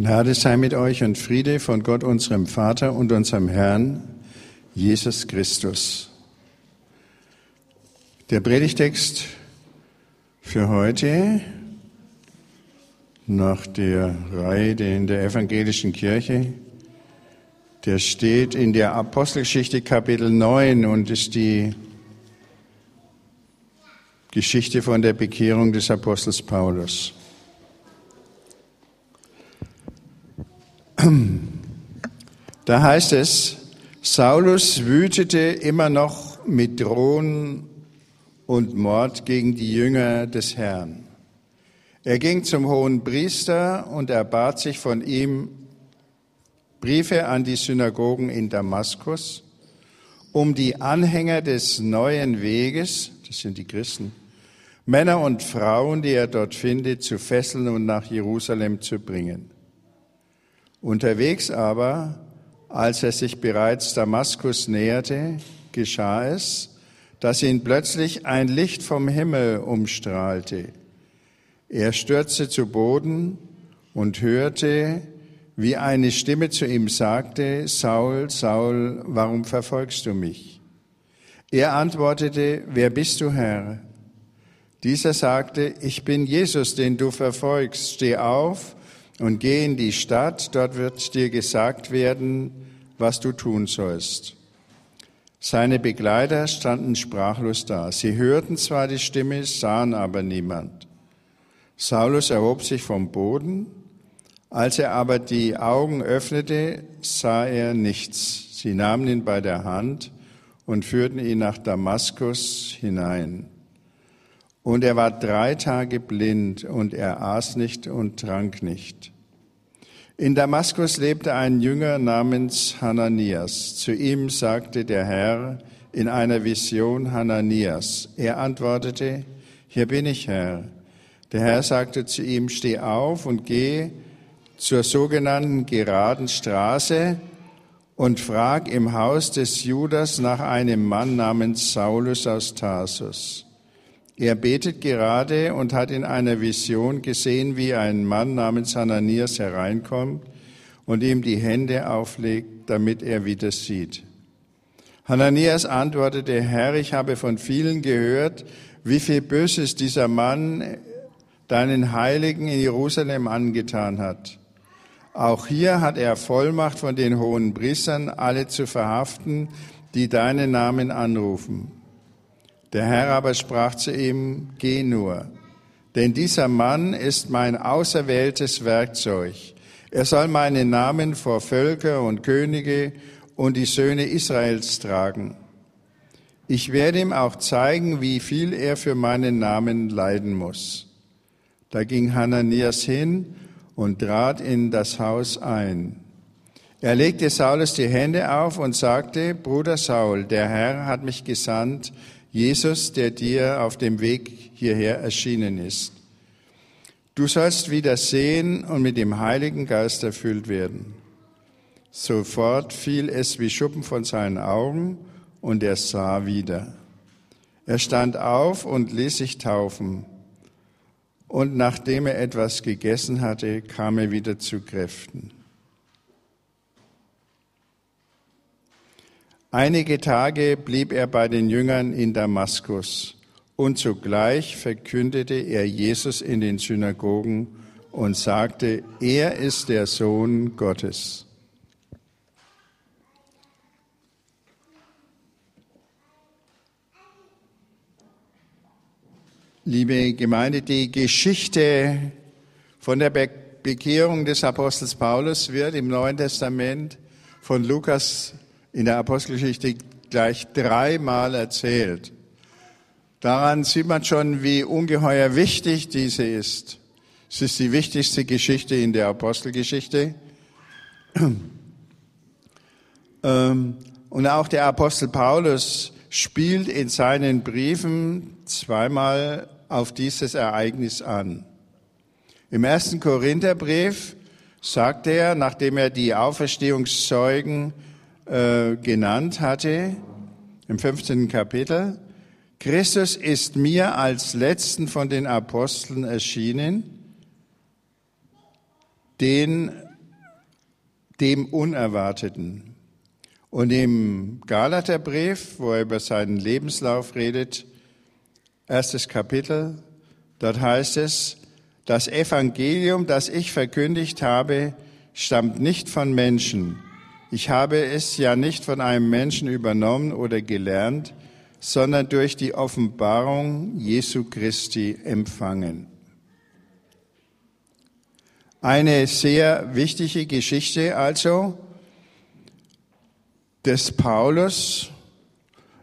Gnade sei mit euch und Friede von Gott, unserem Vater und unserem Herrn, Jesus Christus. Der Predigtext für heute nach der Reihe in der evangelischen Kirche, der steht in der Apostelgeschichte Kapitel 9 und ist die Geschichte von der Bekehrung des Apostels Paulus. Da heißt es, Saulus wütete immer noch mit Drohen und Mord gegen die Jünger des Herrn. Er ging zum hohen Priester und erbat sich von ihm Briefe an die Synagogen in Damaskus, um die Anhänger des neuen Weges, das sind die Christen, Männer und Frauen, die er dort findet, zu fesseln und nach Jerusalem zu bringen. Unterwegs aber, als er sich bereits Damaskus näherte, geschah es, dass ihn plötzlich ein Licht vom Himmel umstrahlte. Er stürzte zu Boden und hörte, wie eine Stimme zu ihm sagte, Saul, Saul, warum verfolgst du mich? Er antwortete, wer bist du, Herr? Dieser sagte, ich bin Jesus, den du verfolgst. Steh auf und geh in die Stadt, dort wird dir gesagt werden, was du tun sollst. Seine Begleiter standen sprachlos da. Sie hörten zwar die Stimme, sahen aber niemand. Saulus erhob sich vom Boden. Als er aber die Augen öffnete, sah er nichts. Sie nahmen ihn bei der Hand und führten ihn nach Damaskus hinein. Und er war drei Tage blind und er aß nicht und trank nicht. In Damaskus lebte ein Jünger namens Hananias. Zu ihm sagte der Herr in einer Vision Hananias. Er antwortete, hier bin ich, Herr. Der Herr sagte zu ihm, steh auf und geh zur sogenannten geraden Straße und frag im Haus des Judas nach einem Mann namens Saulus aus Tarsus. Er betet gerade und hat in einer Vision gesehen, wie ein Mann namens Hananias hereinkommt und ihm die Hände auflegt, damit er wieder sieht. Hananias antwortete, Herr, ich habe von vielen gehört, wie viel Böses dieser Mann deinen Heiligen in Jerusalem angetan hat. Auch hier hat er Vollmacht von den hohen Priestern, alle zu verhaften, die deinen Namen anrufen. Der Herr aber sprach zu ihm, geh nur, denn dieser Mann ist mein auserwähltes Werkzeug. Er soll meinen Namen vor Völker und Könige und die Söhne Israels tragen. Ich werde ihm auch zeigen, wie viel er für meinen Namen leiden muss. Da ging Hananias hin und trat in das Haus ein. Er legte Saulus die Hände auf und sagte, Bruder Saul, der Herr hat mich gesandt, Jesus, der dir auf dem Weg hierher erschienen ist. Du sollst wieder sehen und mit dem Heiligen Geist erfüllt werden. Sofort fiel es wie Schuppen von seinen Augen und er sah wieder. Er stand auf und ließ sich taufen. Und nachdem er etwas gegessen hatte, kam er wieder zu Kräften. Einige Tage blieb er bei den Jüngern in Damaskus und zugleich verkündete er Jesus in den Synagogen und sagte, er ist der Sohn Gottes. Liebe Gemeinde, die Geschichte von der Bekehrung des Apostels Paulus wird im Neuen Testament von Lukas in der Apostelgeschichte gleich dreimal erzählt. Daran sieht man schon, wie ungeheuer wichtig diese ist. Es ist die wichtigste Geschichte in der Apostelgeschichte. Ähm, und auch der Apostel Paulus spielt in seinen Briefen zweimal auf dieses Ereignis an. Im ersten Korintherbrief sagt er, nachdem er die Auferstehungszeugen äh, genannt hatte, im 15. Kapitel, Christus ist mir als letzten von den Aposteln erschienen, den dem Unerwarteten. Und im Galaterbrief, wo er über seinen Lebenslauf redet, erstes Kapitel, dort heißt es, das Evangelium, das ich verkündigt habe, stammt nicht von Menschen. Ich habe es ja nicht von einem Menschen übernommen oder gelernt, sondern durch die Offenbarung Jesu Christi empfangen. Eine sehr wichtige Geschichte also des Paulus.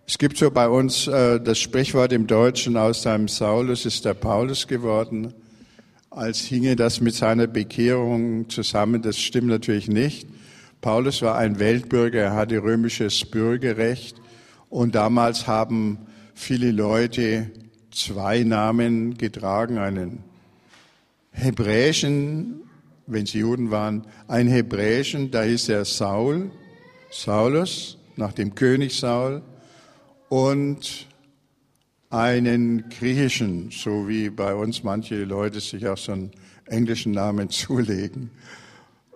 Es gibt so bei uns äh, das Sprichwort im Deutschen, aus seinem Saulus ist der Paulus geworden als hinge das mit seiner Bekehrung zusammen. Das stimmt natürlich nicht. Paulus war ein Weltbürger, er hatte römisches Bürgerrecht und damals haben viele Leute zwei Namen getragen, einen hebräischen, wenn sie Juden waren, einen hebräischen, da hieß er Saul, Saulus, nach dem König Saul, und einen griechischen, so wie bei uns manche Leute sich auch so einen englischen Namen zulegen.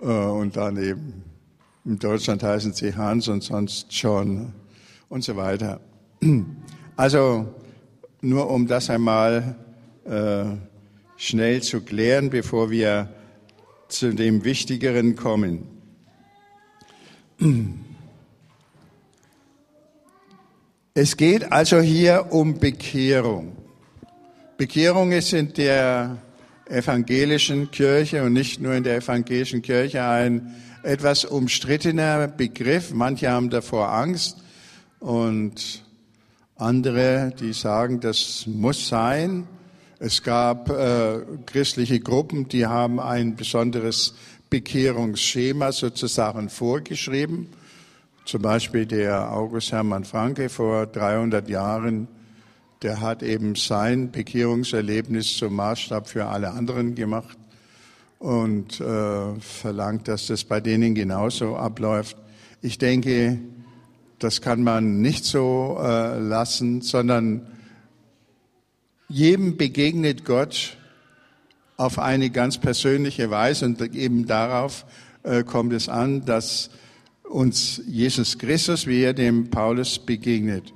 Äh, und dann eben in Deutschland heißen sie Hans und sonst John und so weiter. Also nur um das einmal äh, schnell zu klären, bevor wir zu dem Wichtigeren kommen. Es geht also hier um Bekehrung. Bekehrung ist in der evangelischen Kirche und nicht nur in der evangelischen Kirche ein etwas umstrittener Begriff. Manche haben davor Angst und andere, die sagen, das muss sein. Es gab äh, christliche Gruppen, die haben ein besonderes Bekehrungsschema sozusagen vorgeschrieben. Zum Beispiel der August Hermann Franke vor 300 Jahren, der hat eben sein Bekehrungserlebnis zum Maßstab für alle anderen gemacht und äh, verlangt, dass das bei denen genauso abläuft. Ich denke, das kann man nicht so äh, lassen, sondern jedem begegnet Gott auf eine ganz persönliche Weise und eben darauf äh, kommt es an, dass uns Jesus Christus, wie er dem Paulus begegnet.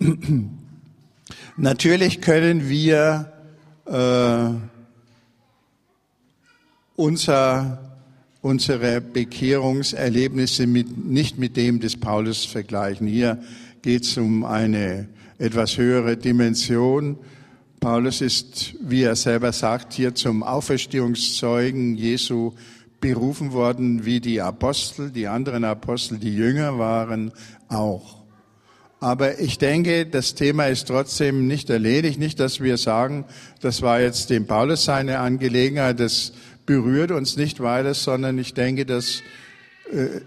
Natürlich können wir äh, unser, unsere Bekehrungserlebnisse mit, nicht mit dem des Paulus vergleichen. Hier geht es um eine etwas höhere Dimension. Paulus ist, wie er selber sagt, hier zum Auferstehungszeugen Jesu berufen worden wie die Apostel, die anderen Apostel, die Jünger waren, auch. Aber ich denke, das Thema ist trotzdem nicht erledigt. Nicht, dass wir sagen, das war jetzt dem Paulus seine Angelegenheit, das berührt uns nicht weiter, sondern ich denke, dass äh,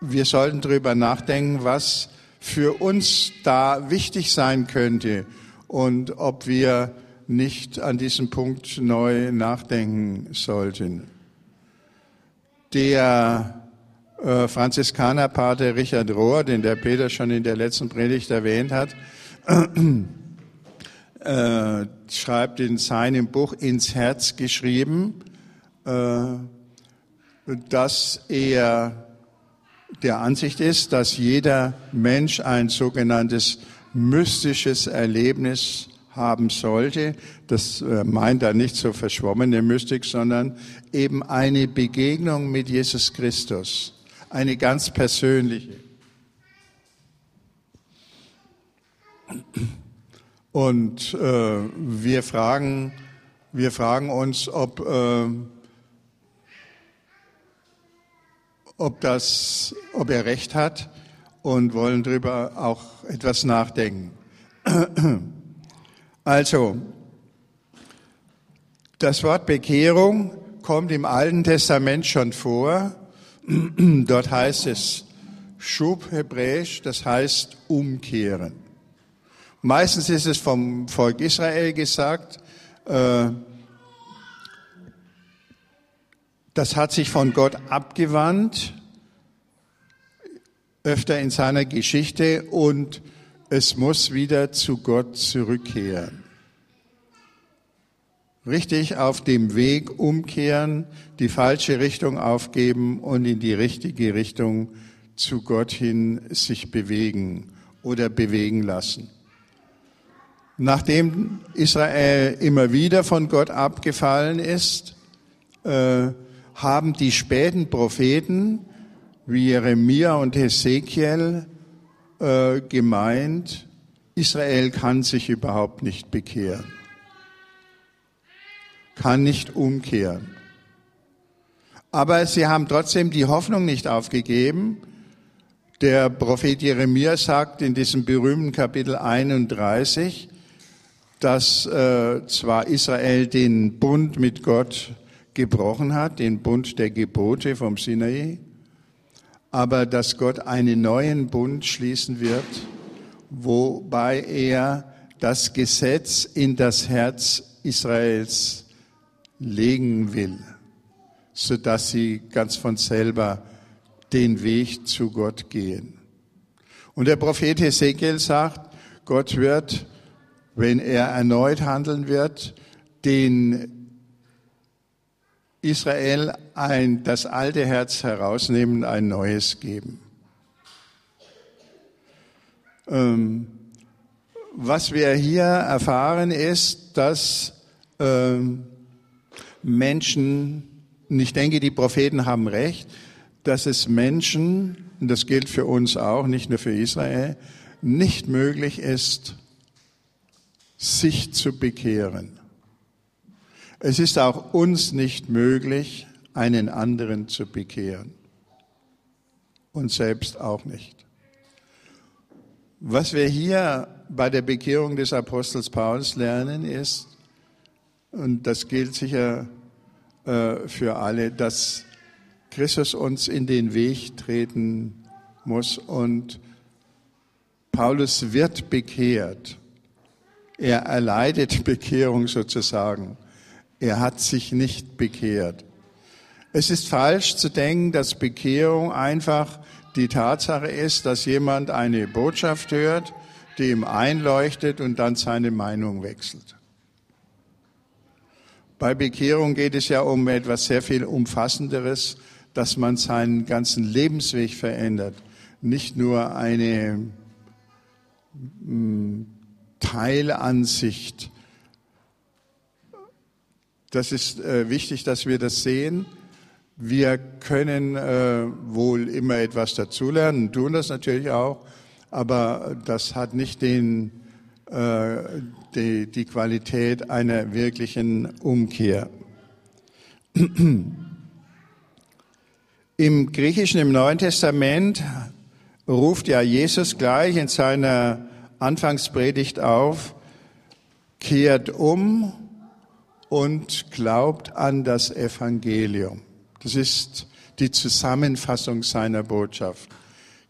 wir sollten darüber nachdenken, was für uns da wichtig sein könnte und ob wir nicht an diesem Punkt neu nachdenken sollten. Der äh, Franziskanerpater Richard Rohr, den der Peter schon in der letzten Predigt erwähnt hat, äh, schreibt in seinem Buch ins Herz geschrieben, äh, dass er der Ansicht ist, dass jeder Mensch ein sogenanntes mystisches Erlebnis haben sollte. Das äh, meint er nicht so verschwommene Mystik, sondern eben eine Begegnung mit Jesus Christus, eine ganz persönliche. Und äh, wir fragen, wir fragen uns, ob, äh, ob, das, ob er recht hat und wollen darüber auch etwas nachdenken. Also, das Wort Bekehrung kommt im Alten Testament schon vor. Dort heißt es Schub hebräisch, das heißt umkehren. Meistens ist es vom Volk Israel gesagt, äh, das hat sich von Gott abgewandt, öfter in seiner Geschichte und es muss wieder zu Gott zurückkehren. richtig auf dem Weg umkehren, die falsche Richtung aufgeben und in die richtige Richtung zu Gott hin sich bewegen oder bewegen lassen. Nachdem Israel immer wieder von Gott abgefallen ist, äh, haben die späten Propheten wie Jeremia und Hesekiel äh, gemeint, Israel kann sich überhaupt nicht bekehren, kann nicht umkehren. Aber sie haben trotzdem die Hoffnung nicht aufgegeben. Der Prophet Jeremia sagt in diesem berühmten Kapitel 31, dass äh, zwar Israel den Bund mit Gott gebrochen hat, den Bund der Gebote vom Sinai, aber dass Gott einen neuen Bund schließen wird, wobei er das Gesetz in das Herz Israels legen will, so dass sie ganz von selber den Weg zu Gott gehen. Und der Prophet Hesekiel sagt, Gott wird, wenn er erneut handeln wird, den Israel ein, das alte Herz herausnehmen, ein neues geben. Ähm, was wir hier erfahren ist, dass ähm, Menschen, und ich denke, die Propheten haben recht, dass es Menschen, und das gilt für uns auch, nicht nur für Israel, nicht möglich ist, sich zu bekehren. Es ist auch uns nicht möglich, einen anderen zu bekehren. Und selbst auch nicht. Was wir hier bei der Bekehrung des Apostels Paulus lernen ist, und das gilt sicher äh, für alle, dass Christus uns in den Weg treten muss und Paulus wird bekehrt. Er erleidet Bekehrung sozusagen. Er hat sich nicht bekehrt. Es ist falsch zu denken, dass Bekehrung einfach die Tatsache ist, dass jemand eine Botschaft hört, die ihm einleuchtet und dann seine Meinung wechselt. Bei Bekehrung geht es ja um etwas sehr viel Umfassenderes, dass man seinen ganzen Lebensweg verändert, nicht nur eine hm, Teilansicht das ist äh, wichtig, dass wir das sehen. Wir können äh, wohl immer etwas dazulernen, tun das natürlich auch, aber das hat nicht den, äh, die, die Qualität einer wirklichen Umkehr. Im Griechischen, im Neuen Testament ruft ja Jesus gleich in seiner Anfangspredigt auf, kehrt um und glaubt an das Evangelium. Das ist die Zusammenfassung seiner Botschaft.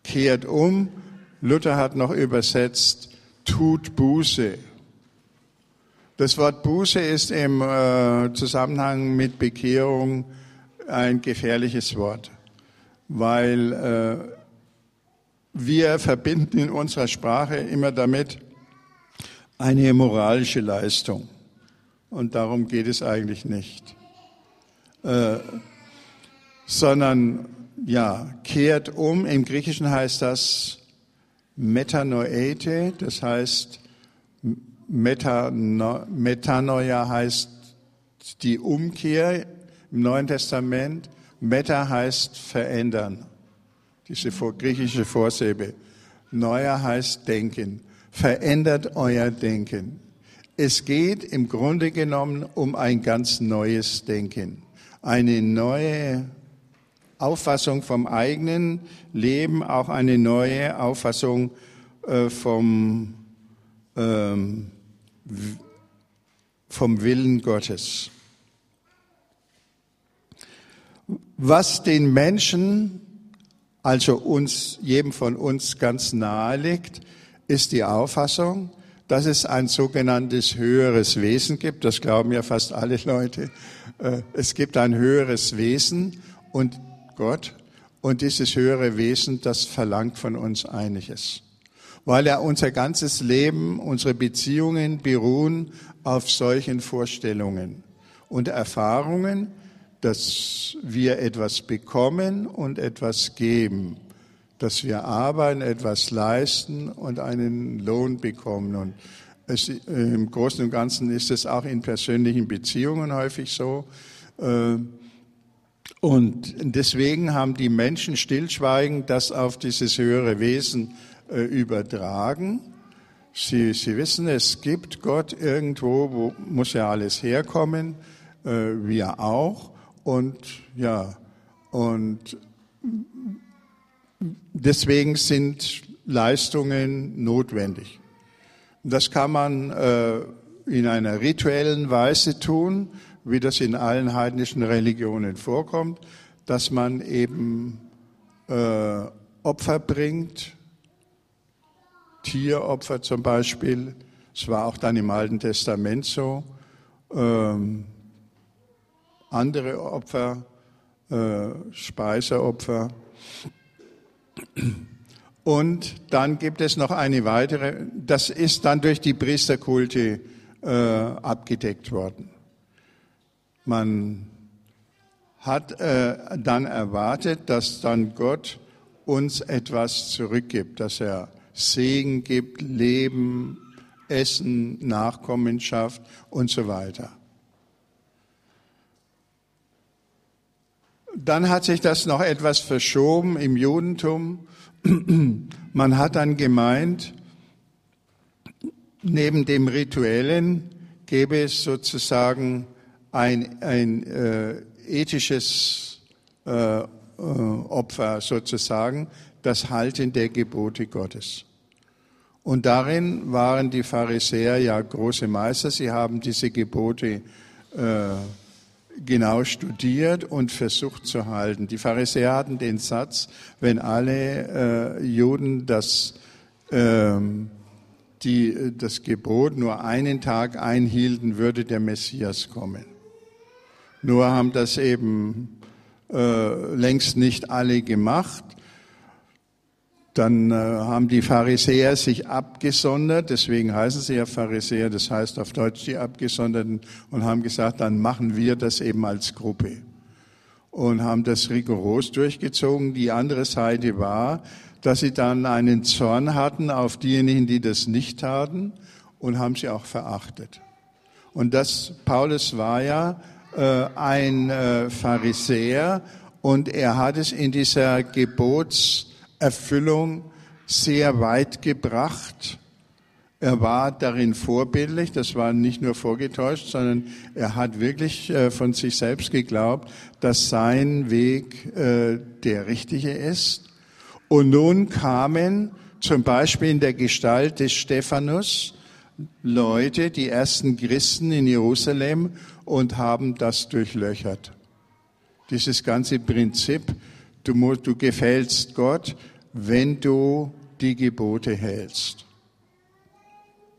Kehrt um. Luther hat noch übersetzt, tut Buße. Das Wort Buße ist im äh, Zusammenhang mit Bekehrung ein gefährliches Wort, weil äh, wir verbinden in unserer Sprache immer damit eine moralische Leistung. Und darum geht es eigentlich nicht. Äh, sondern, ja, kehrt um. Im Griechischen heißt das Metanoete, das heißt, Metano, Metanoia heißt die Umkehr im Neuen Testament. Meta heißt verändern, diese griechische Vorsilbe. Neuer heißt denken. Verändert euer Denken. Es geht im Grunde genommen um ein ganz neues Denken, eine neue Auffassung vom eigenen Leben, auch eine neue Auffassung äh, vom, ähm, vom Willen Gottes. Was den Menschen, also uns, jedem von uns ganz nahe liegt, ist die Auffassung, dass es ein sogenanntes höheres Wesen gibt. Das glauben ja fast alle Leute. Äh, es gibt ein höheres Wesen und Gott. Und dieses höhere Wesen, das verlangt von uns einiges. Weil er unser ganzes Leben, unsere Beziehungen beruhen auf solchen Vorstellungen. und Erfahrungen, dass wir etwas bekommen und etwas geben, dass wir arbeiten, etwas leisten und einen Lohn bekommen. Und es, im Großen und Ganzen ist es auch in persönlichen Beziehungen häufig so. Äh, und deswegen haben die Menschen stillschweigend das auf dieses höhere Wesen äh, übertragen. Sie, sie wissen, es gibt Gott irgendwo, wo muss ja alles herkommen, äh, wir auch. Und ja, und deswegen sind Leistungen notwendig. Das kann man äh, in einer rituellen Weise tun, wie das in allen heidnischen Religionen vorkommt, dass man eben äh, Opfer bringt, Tieropfer zum Beispiel. Es war auch dann im Alten Testament so. Ähm, andere Opfer, äh, Speiseopfer. Und dann gibt es noch eine weitere, das ist dann durch die Priesterkulte äh, abgedeckt worden. Man hat äh, dann erwartet, dass dann Gott uns etwas zurückgibt, dass er Segen gibt, Leben, Essen, Nachkommenschaft und so weiter. Dann hat sich das noch etwas verschoben im Judentum. Man hat dann gemeint, neben dem Rituellen gäbe es sozusagen ein, ein äh, ethisches äh, äh, Opfer sozusagen, das Halten der Gebote Gottes. Und darin waren die Pharisäer ja große Meister. Sie haben diese Gebote äh, genau studiert und versucht zu halten. Die Pharisäer hatten den Satz, wenn alle äh, Juden das, äh, die, das Gebot nur einen Tag einhielten, würde der Messias kommen. Nur haben das eben äh, längst nicht alle gemacht. Dann äh, haben die Pharisäer sich abgesondert, deswegen heißen sie ja Pharisäer, das heißt auf Deutsch die Abgesonderten, und haben gesagt, dann machen wir das eben als Gruppe. Und haben das rigoros durchgezogen. Die andere Seite war, dass sie dann einen Zorn hatten auf diejenigen, die das nicht taten, und haben sie auch verachtet. Und das, Paulus war ja äh, ein äh, Pharisäer und er hat es in dieser Gebots Erfüllung sehr weit gebracht. Er war darin vorbildlich, das war nicht nur vorgetäuscht, sondern er hat wirklich äh, von sich selbst geglaubt, dass sein Weg äh, der richtige ist. Und nun kamen zum Beispiel in der Gestalt des Stephanus Leute, die ersten Christen in Jerusalem, und haben das durchlöchert. Dieses ganze Prinzip Du, musst, du gefällst Gott, wenn du die Gebote hältst.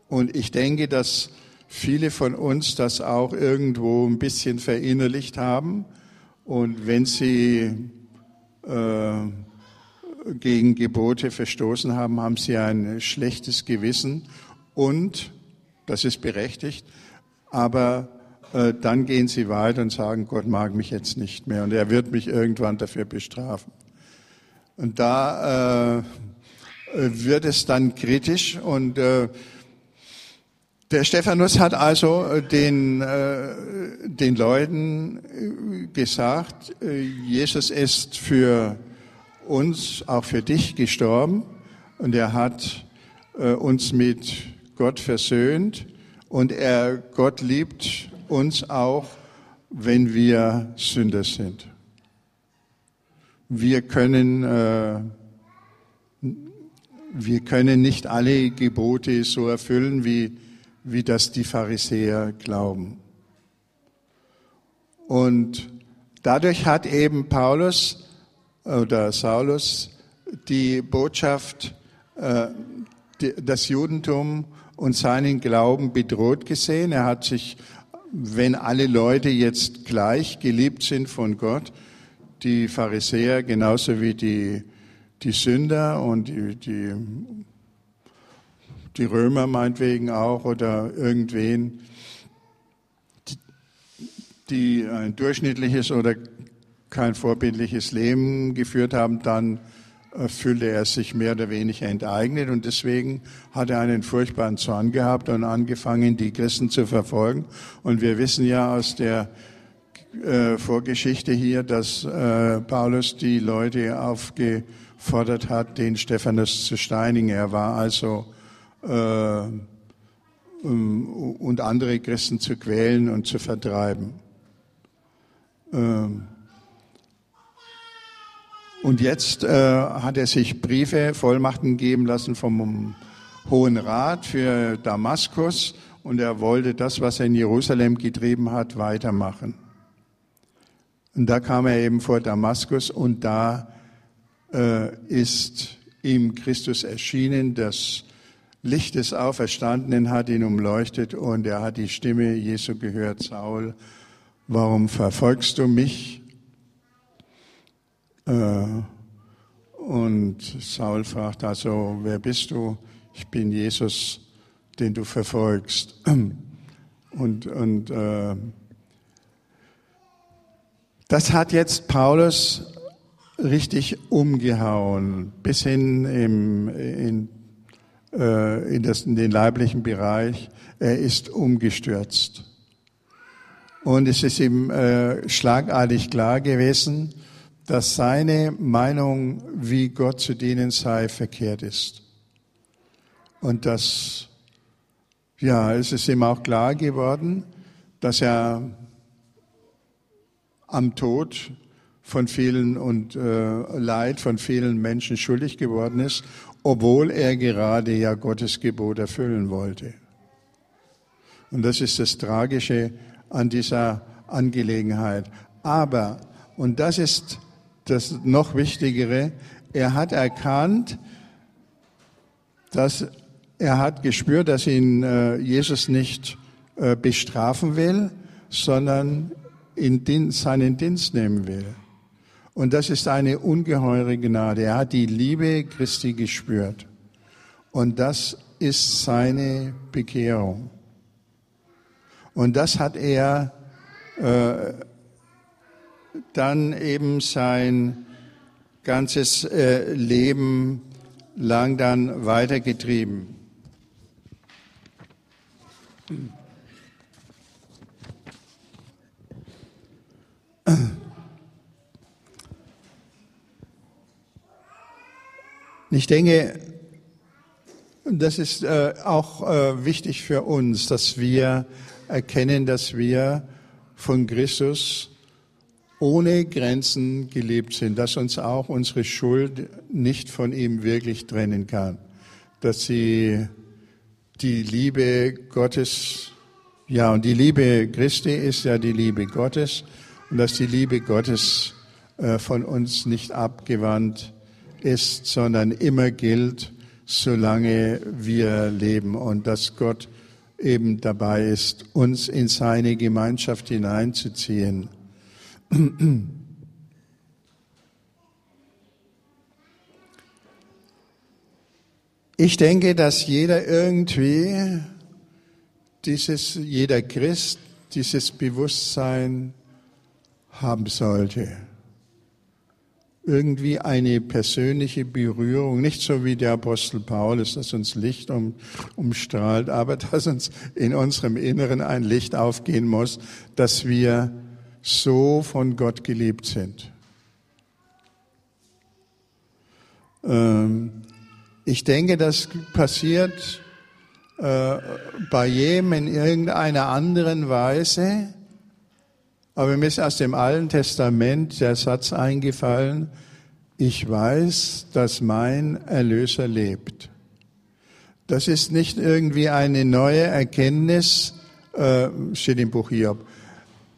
Und ich denke, dass viele von uns das auch irgendwo ein bisschen verinnerlicht haben. Und wenn sie äh, gegen Gebote verstoßen haben, haben sie ein schlechtes Gewissen. Und, das ist berechtigt, aber dann gehen sie weiter und sagen, Gott mag mich jetzt nicht mehr und er wird mich irgendwann dafür bestrafen. Und da äh, wird es dann kritisch und äh, der Stephanus hat also äh, den, äh, den Leuten äh, gesagt, Jesus ist für uns, auch für dich gestorben und er hat uns mit Gott versöhnt und er, Gott liebt uns auch, wenn wir Sünder sind. Wir können, äh, wir können nicht alle Gebote so erfüllen, wie, wie das die Pharisäer glauben. Und dadurch hat eben Paulus oder Saulus die Botschaft, äh, das Judentum und seinen Glauben bedroht gesehen. Er hat sich wenn alle Leute jetzt gleich geliebt sind von Gott, die Pharisäer genauso wie die, die Sünder und die, die, die Römer meinetwegen auch oder irgendwen, die ein durchschnittliches oder kein vorbildliches Leben geführt haben, dann fühlte er sich mehr oder weniger enteignet und deswegen hat er einen furchtbaren Zorn gehabt und angefangen, die Christen zu verfolgen. Und wir wissen ja aus der äh, Vorgeschichte hier, dass äh, Paulus die Leute aufgefordert hat, den Stephanus zu steinigen. Er war also äh, und andere Christen zu quälen und zu vertreiben. Ähm, und jetzt äh, hat er sich Briefe, Vollmachten geben lassen vom Hohen Rat für Damaskus und er wollte das, was er in Jerusalem getrieben hat, weitermachen. Und da kam er eben vor Damaskus und da äh, ist ihm Christus erschienen, das Licht des Auferstandenen hat ihn umleuchtet und er hat die Stimme Jesu gehört, Saul, warum verfolgst du mich? Äh, und Saul fragt also, wer bist du? Ich bin Jesus, den du verfolgst. Und, und äh, das hat jetzt Paulus richtig umgehauen, bis hin im, in, äh, in, das, in den leiblichen Bereich. Er ist umgestürzt. Und es ist ihm äh, schlagartig klar gewesen, dass seine Meinung, wie Gott zu dienen sei, verkehrt ist. Und das, ja, es ist ihm auch klar geworden, dass er am Tod von vielen und äh, Leid von vielen Menschen schuldig geworden ist, obwohl er gerade ja Gottes Gebot erfüllen wollte. Und das ist das Tragische an dieser Angelegenheit. Aber, und das ist das noch Wichtigere, er hat erkannt, dass er hat gespürt, dass ihn äh, Jesus nicht äh, bestrafen will, sondern in seinen Dienst nehmen will. Und das ist eine ungeheure Gnade. Er hat die Liebe Christi gespürt. Und das ist seine Bekehrung. Und das hat er äh, dann eben sein ganzes äh, Leben lang dann weitergetrieben. Ich denke, das ist äh, auch äh, wichtig für uns, dass wir erkennen, dass wir von Christus ohne Grenzen gelebt sind, dass uns auch unsere Schuld nicht von ihm wirklich trennen kann, dass sie die Liebe Gottes, ja, und die Liebe Christi ist ja die Liebe Gottes, und dass die Liebe Gottes äh, von uns nicht abgewandt ist, sondern immer gilt, solange wir leben und dass Gott eben dabei ist, uns in seine Gemeinschaft hineinzuziehen. Ich denke, dass jeder irgendwie dieses, jeder Christ dieses Bewusstsein haben sollte. Irgendwie eine persönliche Berührung, nicht so wie der Apostel Paulus, das uns Licht um, umstrahlt, aber dass uns in unserem Inneren ein Licht aufgehen muss, dass wir so von Gott geliebt sind. Ähm, ich denke, das passiert äh, bei jedem in irgendeiner anderen Weise. Aber mir ist aus dem Alten Testament der Satz eingefallen, ich weiß, dass mein Erlöser lebt. Das ist nicht irgendwie eine neue Erkenntnis, äh, steht im Buch Hiob,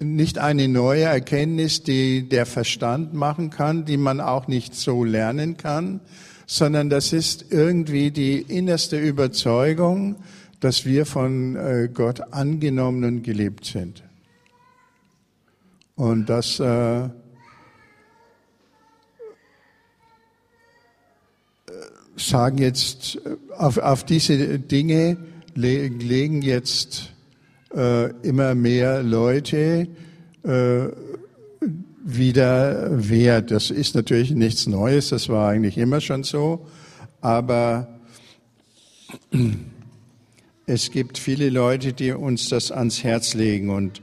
nicht eine neue Erkenntnis, die der Verstand machen kann, die man auch nicht so lernen kann, sondern das ist irgendwie die innerste Überzeugung, dass wir von äh, Gott angenommen und geliebt sind. Und das äh, sagen jetzt, auf, auf diese Dinge legen jetzt äh, immer mehr Leute äh, wieder wert. Das ist natürlich nichts Neues, das war eigentlich immer schon so, aber es gibt viele Leute, die uns das ans Herz legen und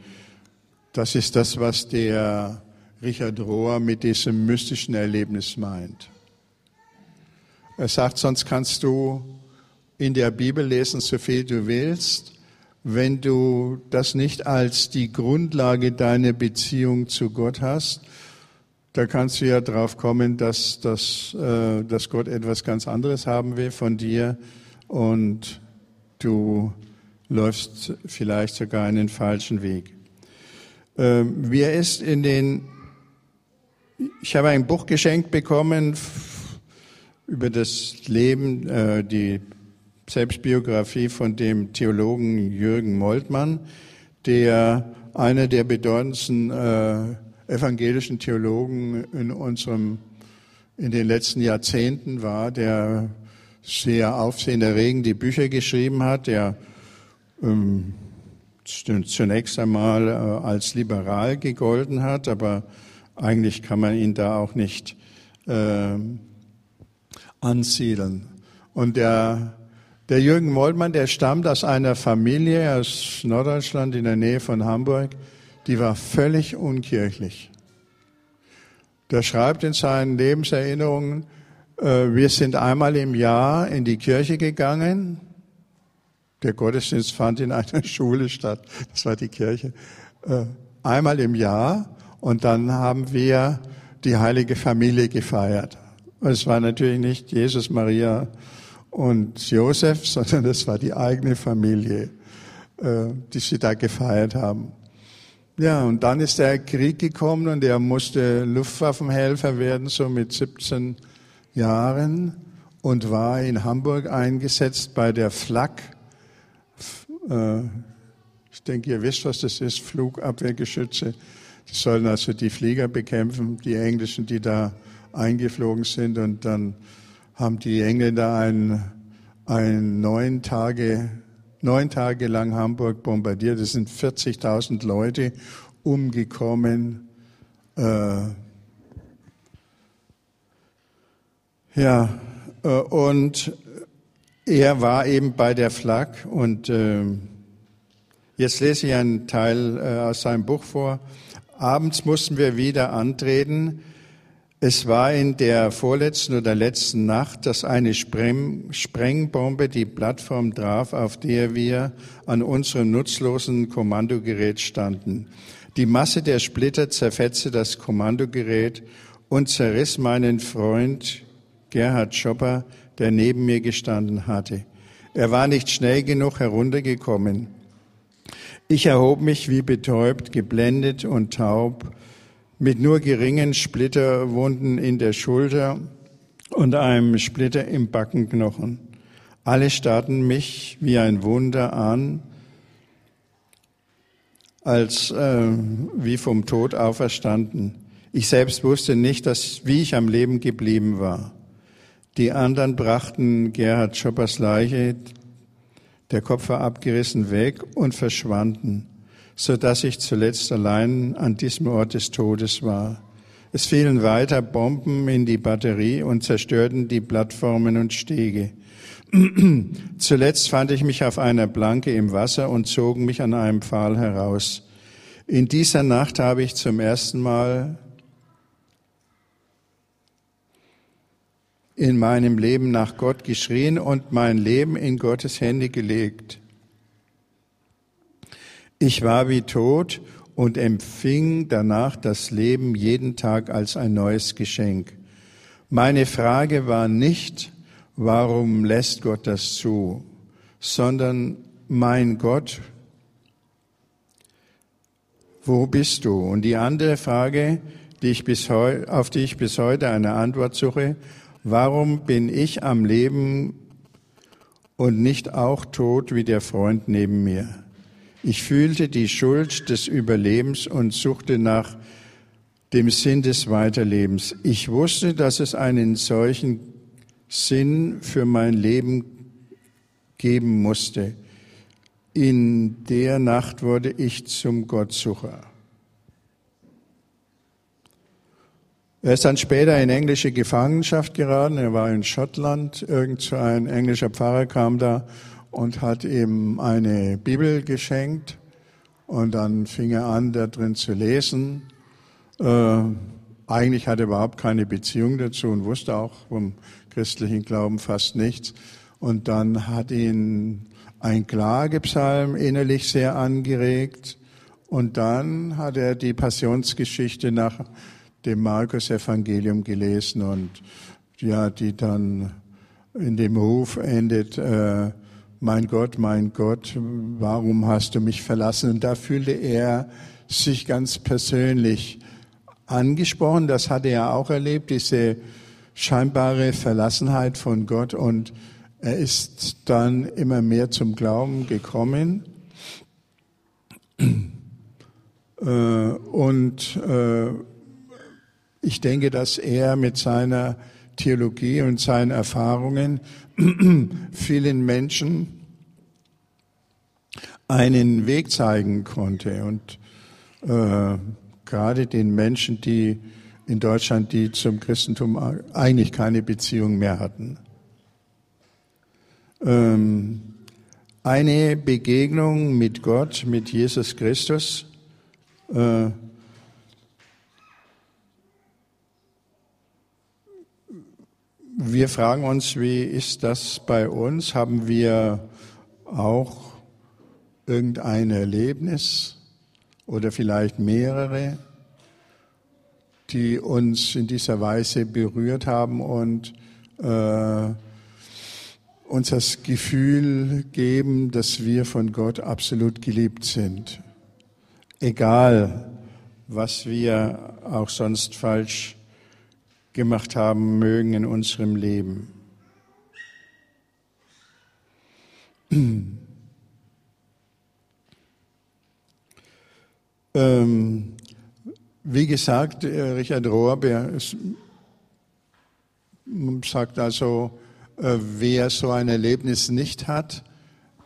das ist das, was der Richard Rohr mit diesem mystischen Erlebnis meint. Er sagt, sonst kannst du in der Bibel lesen, so viel du willst, wenn du das nicht als die Grundlage deiner Beziehung zu Gott hast, da kannst du ja drauf kommen, dass, dass, äh, dass Gott etwas ganz anderes haben will von dir und du läufst vielleicht sogar einen falschen Weg. Ähm, ist in den, ich habe ein Buch geschenkt bekommen über das Leben, äh, die Selbstbiografie von dem Theologen Jürgen Moltmann, der einer der bedeutendsten äh, evangelischen Theologen in unserem in den letzten Jahrzehnten war, der sehr aufsehenerregende Bücher geschrieben hat, der ähm, zunächst einmal äh, als liberal gegolten hat, aber eigentlich kann man ihn da auch nicht äh, ansiedeln. Und der der Jürgen Mollmann, der stammt aus einer Familie aus Norddeutschland in der Nähe von Hamburg, die war völlig unkirchlich. Der schreibt in seinen Lebenserinnerungen, äh, wir sind einmal im Jahr in die Kirche gegangen. Der Gottesdienst fand in einer Schule statt. Das war die Kirche. Äh, einmal im Jahr. Und dann haben wir die heilige Familie gefeiert. Es war natürlich nicht Jesus, Maria und Josef, sondern das war die eigene Familie, äh, die sie da gefeiert haben. Ja, und dann ist der Krieg gekommen und er musste Luftwaffenhelfer werden, so mit 17 Jahren und war in Hamburg eingesetzt bei der Flak. Äh, ich denke, ihr wisst, was das ist, Flugabwehrgeschütze. Die sollen also die Flieger bekämpfen, die Englischen, die da eingeflogen sind und dann haben die Engländer ein, ein neun Tage, neun Tage lang Hamburg bombardiert. Es sind 40.000 Leute umgekommen. Äh, ja, äh, und er war eben bei der Flak und äh, jetzt lese ich einen Teil äh, aus seinem Buch vor. Abends mussten wir wieder antreten. Es war in der vorletzten oder letzten Nacht, dass eine Spreng Sprengbombe die Plattform traf, auf der wir an unserem nutzlosen Kommandogerät standen. Die Masse der Splitter zerfetzte das Kommandogerät und zerriss meinen Freund Gerhard Schopper, der neben mir gestanden hatte. Er war nicht schnell genug heruntergekommen. Ich erhob mich wie betäubt, geblendet und taub mit nur geringen Splitterwunden in der Schulter und einem Splitter im Backenknochen. Alle starrten mich wie ein Wunder an, als äh, wie vom Tod auferstanden. Ich selbst wusste nicht, dass, wie ich am Leben geblieben war. Die anderen brachten Gerhard Schoppers Leiche, der Kopf war abgerissen, weg und verschwanden so dass ich zuletzt allein an diesem Ort des Todes war. Es fielen weiter Bomben in die Batterie und zerstörten die Plattformen und Stege. Zuletzt fand ich mich auf einer Planke im Wasser und zogen mich an einem Pfahl heraus. In dieser Nacht habe ich zum ersten Mal in meinem Leben nach Gott geschrien und mein Leben in Gottes Hände gelegt. Ich war wie tot und empfing danach das Leben jeden Tag als ein neues Geschenk. Meine Frage war nicht, warum lässt Gott das zu, sondern mein Gott, wo bist du? Und die andere Frage, die ich bis heu, auf die ich bis heute eine Antwort suche, warum bin ich am Leben und nicht auch tot wie der Freund neben mir? Ich fühlte die Schuld des Überlebens und suchte nach dem Sinn des Weiterlebens. Ich wusste, dass es einen solchen Sinn für mein Leben geben musste. In der Nacht wurde ich zum Gottsucher. Er ist dann später in englische Gefangenschaft geraten. Er war in Schottland. Irgend so ein englischer Pfarrer kam da und hat ihm eine Bibel geschenkt. Und dann fing er an, da drin zu lesen. Äh, eigentlich hatte er überhaupt keine Beziehung dazu und wusste auch vom christlichen Glauben fast nichts. Und dann hat ihn ein Klagepsalm innerlich sehr angeregt. Und dann hat er die Passionsgeschichte nach dem Markus-Evangelium gelesen und ja, die dann in dem Ruf endet, äh, mein Gott, mein Gott, warum hast du mich verlassen? Und da fühlte er sich ganz persönlich angesprochen. Das hatte er auch erlebt, diese scheinbare Verlassenheit von Gott. Und er ist dann immer mehr zum Glauben gekommen. Äh, und äh, ich denke, dass er mit seiner Theologie und seinen Erfahrungen vielen Menschen einen Weg zeigen konnte und äh, gerade den Menschen, die in Deutschland, die zum Christentum eigentlich keine Beziehung mehr hatten. Ähm, eine Begegnung mit Gott, mit Jesus Christus, äh, Wir fragen uns, wie ist das bei uns? Haben wir auch irgendein Erlebnis oder vielleicht mehrere, die uns in dieser Weise berührt haben und äh, uns das Gefühl geben, dass wir von Gott absolut geliebt sind. Egal, was wir auch sonst falsch gemacht haben mögen in unserem Leben. ähm, wie gesagt, äh, Richard Rohrbeer sagt also, äh, wer so ein Erlebnis nicht hat,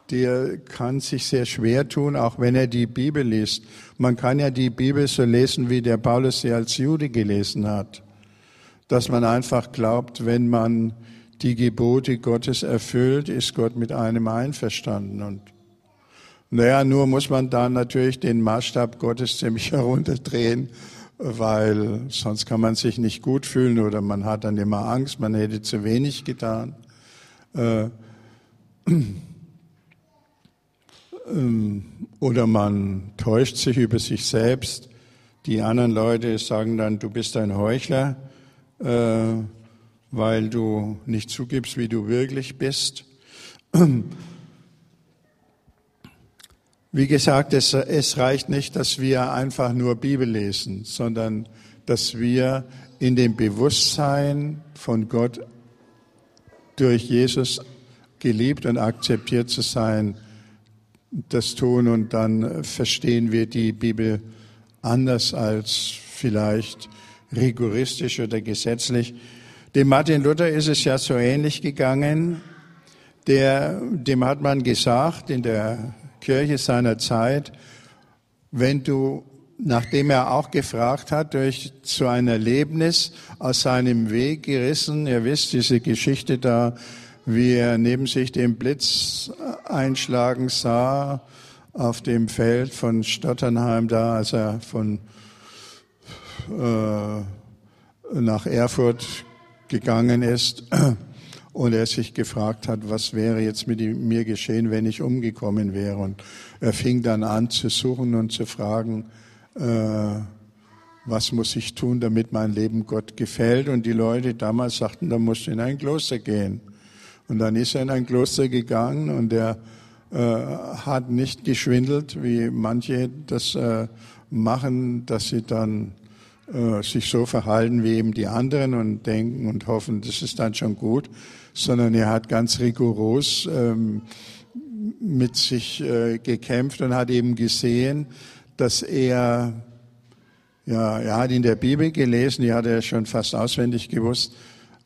der kann sich sehr schwer tun, auch wenn er die Bibel liest. Man kann ja die Bibel so lesen, wie der Paulus sie als Jude gelesen hat dass man einfach glaubt, wenn man die Gebote Gottes erfüllt, ist Gott mit einem einverstanden. Und naja, nur muss man dann natürlich den Maßstab Gottes ziemlich herunterdrehen, weil sonst kann man sich nicht gut fühlen oder man hat dann immer Angst, man hätte zu wenig getan. Äh, ähm, oder man täuscht sich über sich selbst. Die anderen Leute sagen dann, du bist ein Heuchler äh, weil du nicht zugibst, wie du wirklich bist. Wie gesagt, es, es reicht nicht, dass wir einfach nur Bibel lesen, sondern dass wir in dem Bewusstsein von Gott durch Jesus geliebt und akzeptiert zu sein, das tun und dann verstehen wir die Bibel anders als vielleicht rigoristisch oder gesetzlich. Dem Martin Luther ist es ja so ähnlich gegangen. Der, dem hat man gesagt in der Kirche seiner Zeit, wenn du, nachdem er auch gefragt hat, durch so ein Erlebnis aus seinem Weg gerissen, ihr wisst diese Geschichte da, wie er neben sich den Blitz einschlagen sah auf dem Feld von Stotternheim da, als er von äh, nach Erfurt gegangen ist und er sich gefragt hat, was wäre jetzt mit mir geschehen, wenn ich umgekommen wäre. Und er fing dann an zu suchen und zu fragen, äh, was muss ich tun, damit mein Leben Gott gefällt. Und die Leute damals sagten, da musst du in ein Kloster gehen. Und dann ist er in ein Kloster gegangen und er äh, hat nicht geschwindelt, wie manche das äh, machen, dass sie dann äh, sich so verhalten wie eben die anderen und denken und hoffen, das ist dann schon gut, sondern er hat ganz rigoros ähm, mit sich äh, gekämpft und hat eben gesehen, dass er, ja, er hat in der Bibel gelesen, die hat er schon fast auswendig gewusst,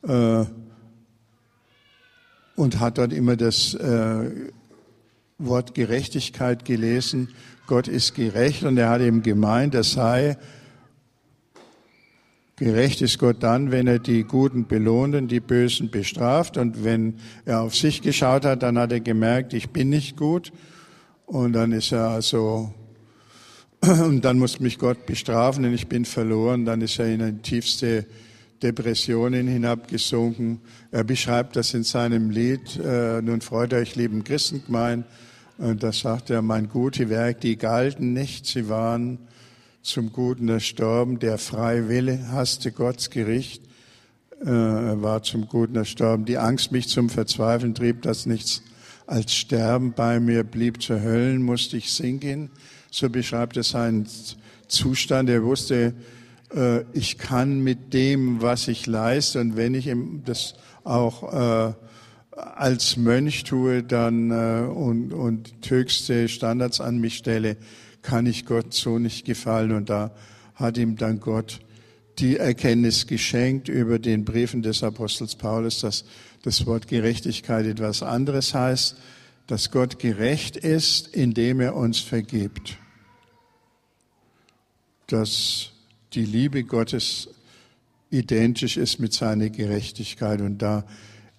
äh, und hat dort immer das äh, Wort Gerechtigkeit gelesen. Gott ist gerecht und er hat eben gemeint, das sei Gerecht ist Gott dann, wenn er die Guten belohnt und die Bösen bestraft. Und wenn er auf sich geschaut hat, dann hat er gemerkt, ich bin nicht gut. Und dann ist er also, und dann muss mich Gott bestrafen, denn ich bin verloren. Dann ist er in eine tiefste Depressionen hinabgesunken. Er beschreibt das in seinem Lied, äh, nun freut euch, lieben Christengemein. Und da sagt er, mein gute Werk, die galten nicht, sie waren zum Guten erstorben. Der freie Wille hasste Gottes Gericht, äh, war zum Guten erstorben. Die Angst mich zum Verzweifeln trieb, dass nichts als Sterben bei mir blieb. Zur Höllen musste ich sinken. So beschreibt er seinen Zustand. Er wusste, äh, ich kann mit dem, was ich leiste, und wenn ich das auch äh, als Mönch tue dann äh, und, und höchste Standards an mich stelle, kann ich Gott so nicht gefallen. Und da hat ihm dann Gott die Erkenntnis geschenkt über den Briefen des Apostels Paulus, dass das Wort Gerechtigkeit etwas anderes heißt, dass Gott gerecht ist, indem er uns vergibt. Dass die Liebe Gottes identisch ist mit seiner Gerechtigkeit. Und da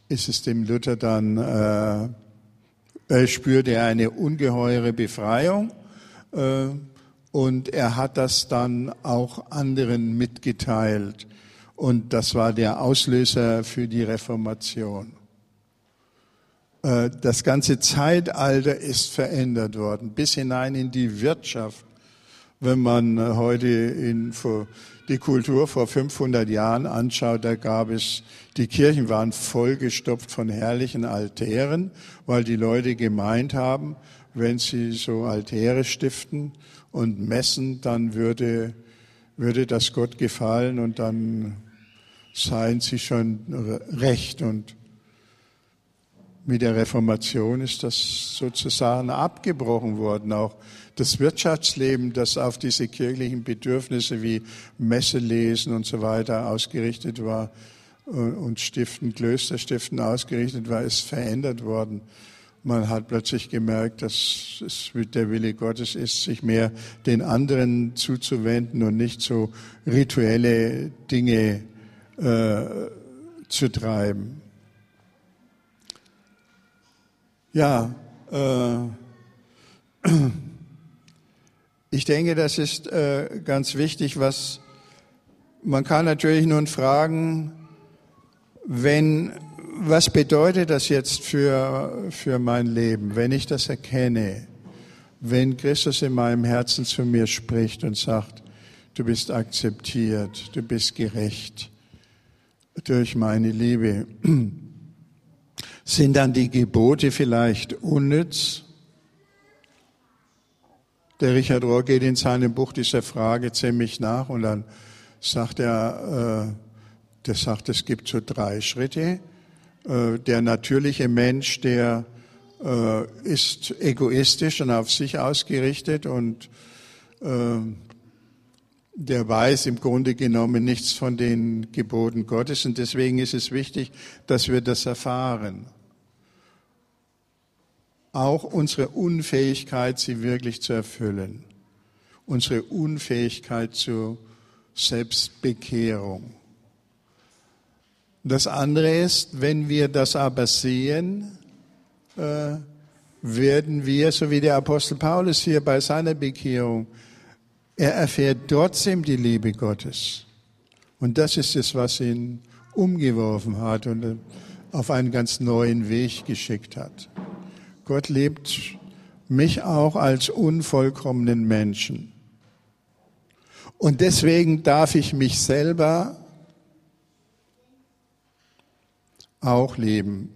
ist es dem Luther dann, äh, er spürte eine ungeheure Befreiung und er hat das dann auch anderen mitgeteilt. Und das war der Auslöser für die Reformation. Äh, das ganze Zeitalter ist verändert worden, bis hinein in die Wirtschaft, wenn man äh, heute in, die Kultur vor 500 Jahren anschaut, da gab es, die Kirchen waren vollgestopft von herrlichen Altären, weil die Leute gemeint haben, wenn sie so Altäre stiften und messen, dann würde, würde das Gott gefallen und dann seien sie schon recht. Und mit der Reformation ist das sozusagen abgebrochen worden. Auch das Wirtschaftsleben, das auf diese kirchlichen Bedürfnisse wie Messe lesen und so weiter ausgerichtet war äh, und Stiften, Klösterstiften ausgerichtet war, ist verändert worden. Man hat plötzlich gemerkt, dass es der Wille Gottes ist, sich mehr den anderen zuzuwenden und nicht so rituelle Dinge äh, zu treiben. Ja, äh, ich denke, das ist äh, ganz wichtig, was man kann natürlich nun fragen, wenn, was bedeutet das jetzt für, für mein Leben, wenn ich das erkenne, wenn Christus in meinem Herzen zu mir spricht und sagt, du bist akzeptiert, du bist gerecht durch meine Liebe. Sind dann die Gebote vielleicht unnütz? Der Richard Rohr geht in seinem Buch dieser Frage ziemlich nach und dann sagt er, äh, der sagt, es gibt so drei Schritte. Äh, der natürliche Mensch, der äh, ist egoistisch und auf sich ausgerichtet und äh, der weiß im Grunde genommen nichts von den Geboten Gottes und deswegen ist es wichtig, dass wir das erfahren auch unsere Unfähigkeit, sie wirklich zu erfüllen. Unsere Unfähigkeit zur Selbstbekehrung. Das andere ist, wenn wir das aber sehen, äh, werden wir, so wie der Apostel Paulus hier bei seiner Bekehrung, er erfährt trotzdem die Liebe Gottes. Und das ist es, was ihn umgeworfen hat und auf einen ganz neuen Weg geschickt hat. Gott liebt mich auch als unvollkommenen Menschen. Und deswegen darf ich mich selber auch lieben.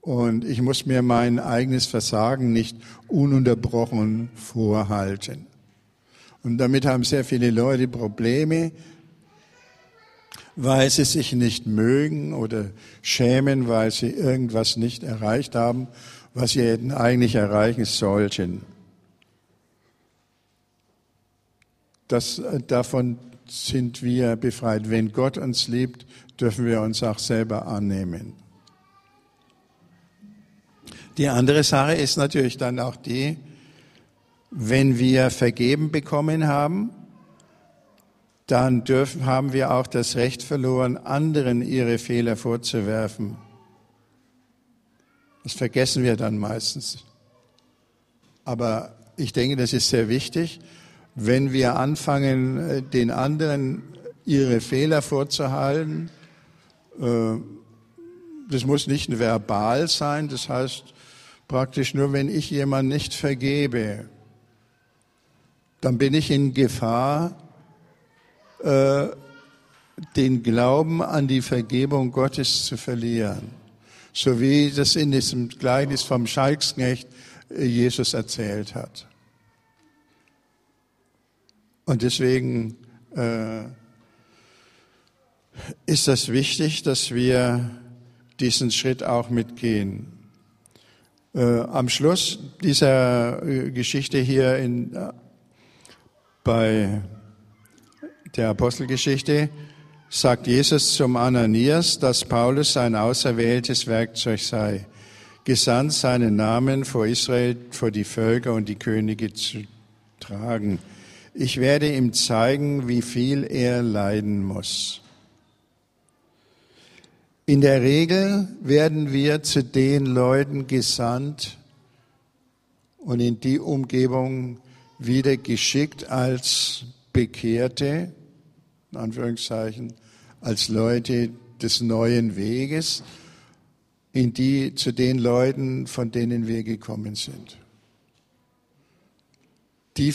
Und ich muss mir mein eigenes Versagen nicht ununterbrochen vorhalten. Und damit haben sehr viele Leute Probleme, weil sie sich nicht mögen oder schämen, weil sie irgendwas nicht erreicht haben was sie hätten eigentlich erreichen sollten. Das, äh, davon sind wir befreit. Wenn Gott uns liebt, dürfen wir uns auch selber annehmen. Die andere Sache ist natürlich dann auch die, wenn wir vergeben bekommen haben, dann dürfen, haben wir auch das Recht verloren, anderen ihre Fehler vorzuwerfen. Das vergessen wir dann meistens. Aber ich denke, das ist sehr wichtig, wenn wir anfangen, äh, den anderen ihre Fehler vorzuhalten. Äh, das muss nicht verbal sein, das heißt praktisch nur, wenn ich jemand nicht vergebe, dann bin ich in Gefahr, äh, den Glauben an die Vergebung Gottes zu verlieren. So wie das in diesem Gleichnis vom Schalksknecht äh, Jesus erzählt hat. Und deswegen äh, ist das wichtig, dass wir diesen Schritt auch mitgehen. Äh, am Schluss dieser äh, Geschichte hier in, äh, bei der Apostelgeschichte sagt Jesus zum Ananias, dass Paulus sein auserwähltes Werkzeug sei, gesandt seinen Namen vor Israel, vor die Völker und die Könige zu tragen. Ich werde ihm zeigen, wie viel er leiden muss. In der Regel werden wir zu den Leuten gesandt und in die Umgebung wieder geschickt als Bekehrte, in Anführungszeichen, als Leute des neuen Weges, in die, zu den Leuten, von denen wir gekommen sind. Die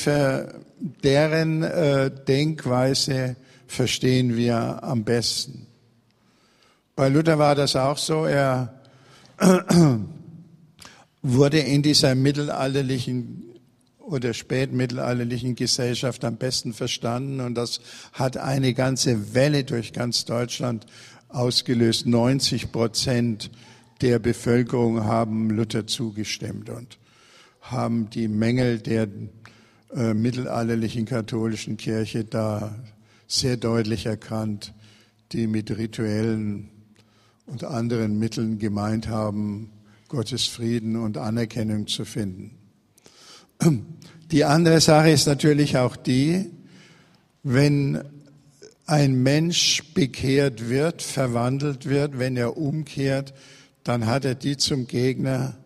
deren äh, Denkweise verstehen wir am besten. Bei Luther war das auch so. Er wurde in dieser mittelalterlichen oder spätmittelalterlichen Gesellschaft am besten verstanden und das hat eine ganze Welle durch ganz Deutschland ausgelöst. 90 Prozent der Bevölkerung haben Luther zugestimmt und haben die Mängel der äh, mittelalterlichen katholischen Kirche da sehr deutlich erkannt, die mit rituellen und anderen Mitteln gemeint haben, Gottes Frieden und Anerkennung zu finden. Die andere Sache ist natürlich auch die, wenn ein Mensch bekehrt wird, verwandelt wird, wenn er umkehrt, dann hat er die zum Gegner,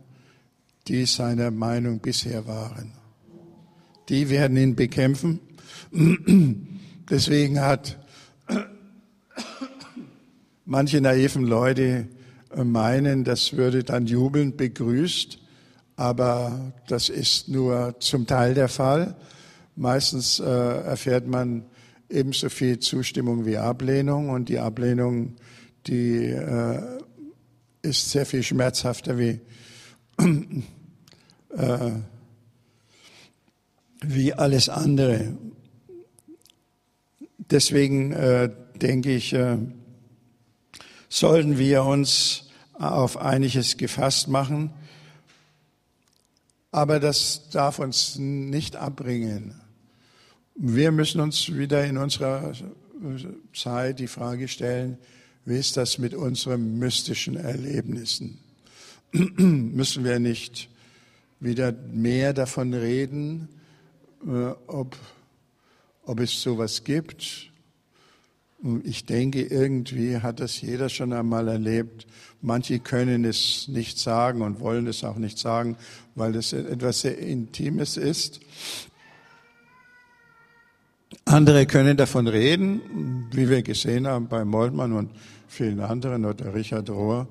die seiner Meinung bisher waren. Die werden ihn bekämpfen. Deswegen hat manche naiven Leute meinen, das würde dann jubelnd begrüßt aber das ist nur zum Teil der Fall. Meistens äh, erfährt man ebenso viel Zustimmung wie Ablehnung und die Ablehnung, die äh, ist sehr viel schmerzhafter wie, äh, wie alles andere. Deswegen äh, denke ich, äh, sollten wir uns auf einiges gefasst machen aber das darf uns nicht abbringen. Wir müssen uns wieder in unserer Zeit die Frage stellen, wie ist das mit unseren mystischen Erlebnissen? müssen wir nicht wieder mehr davon reden, äh, ob, ob es sowas gibt? Ich denke, irgendwie hat das jeder schon einmal erlebt, Manche können es nicht sagen und wollen es auch nicht sagen, weil es etwas sehr Intimes ist. Andere können davon reden, wie wir gesehen haben bei Moltmann und vielen anderen oder Richard Rohr,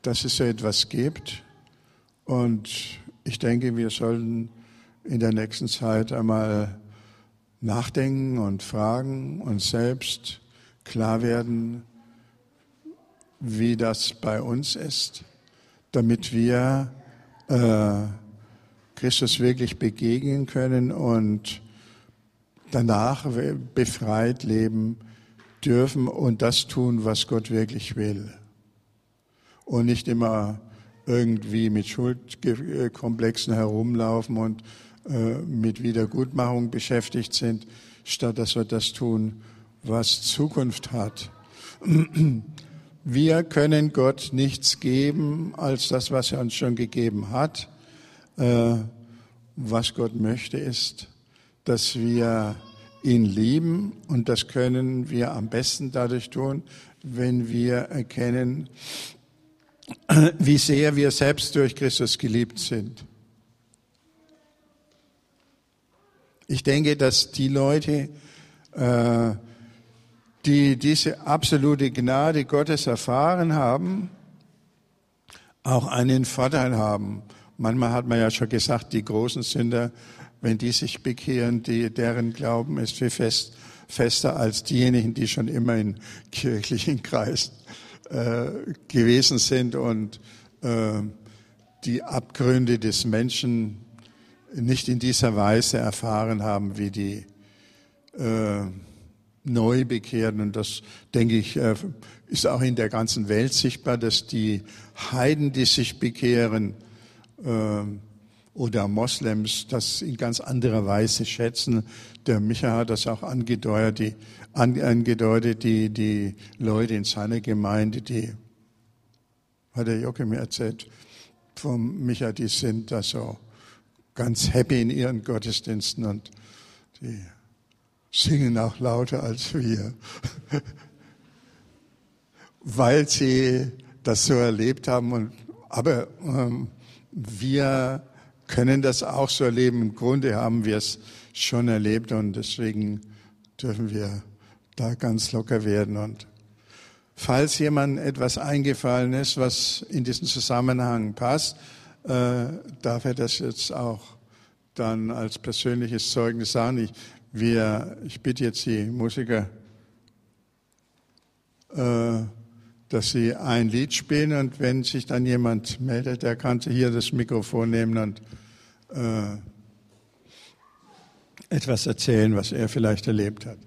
dass es so etwas gibt. Und ich denke, wir sollten in der nächsten Zeit einmal nachdenken und fragen, uns selbst klar werden, wie das bei uns ist, damit wir äh, Christus wirklich begegnen können und danach befreit leben dürfen und das tun, was Gott wirklich will. Und nicht immer irgendwie mit Schuldkomplexen herumlaufen und äh, mit Wiedergutmachung beschäftigt sind, statt dass wir das tun, was Zukunft hat. Wir können Gott nichts geben als das, was er uns schon gegeben hat. Äh, was Gott möchte, ist, dass wir ihn lieben und das können wir am besten dadurch tun, wenn wir erkennen, wie sehr wir selbst durch Christus geliebt sind. Ich denke, dass die Leute, äh, die diese absolute Gnade Gottes erfahren haben, auch einen Vorteil haben. Manchmal hat man ja schon gesagt, die großen Sünder, wenn die sich bekehren, die, deren Glauben ist viel fest, fester als diejenigen, die schon immer in kirchlichen Kreisen äh, gewesen sind und äh, die Abgründe des Menschen nicht in dieser Weise erfahren haben wie die äh, Neubekehrten. Und das, denke ich, äh, ist auch in der ganzen Welt sichtbar, dass die Heiden, die sich bekehren, äh, oder Moslems das in ganz anderer Weise schätzen. Der Micha hat das auch angedeutet, die, angedeutet, die, die Leute in seiner Gemeinde, die, hat der Jocke mir erzählt, vom Micha, die sind da so ganz happy in ihren Gottesdiensten und die singen auch lauter als wir, weil sie das so erlebt haben. Und, aber ähm, wir können das auch so erleben. Im Grunde haben wir es schon erlebt und deswegen dürfen wir da ganz locker werden. Und falls jemand etwas eingefallen ist, was in diesen Zusammenhang passt, äh, darf er das jetzt auch dann als persönliches Zeugnis sagen. Ich, wir, ich bitte jetzt die Musiker, äh, dass sie ein Lied spielen und wenn sich dann jemand meldet, der kann hier das Mikrofon nehmen und äh, etwas erzählen, was er vielleicht erlebt hat.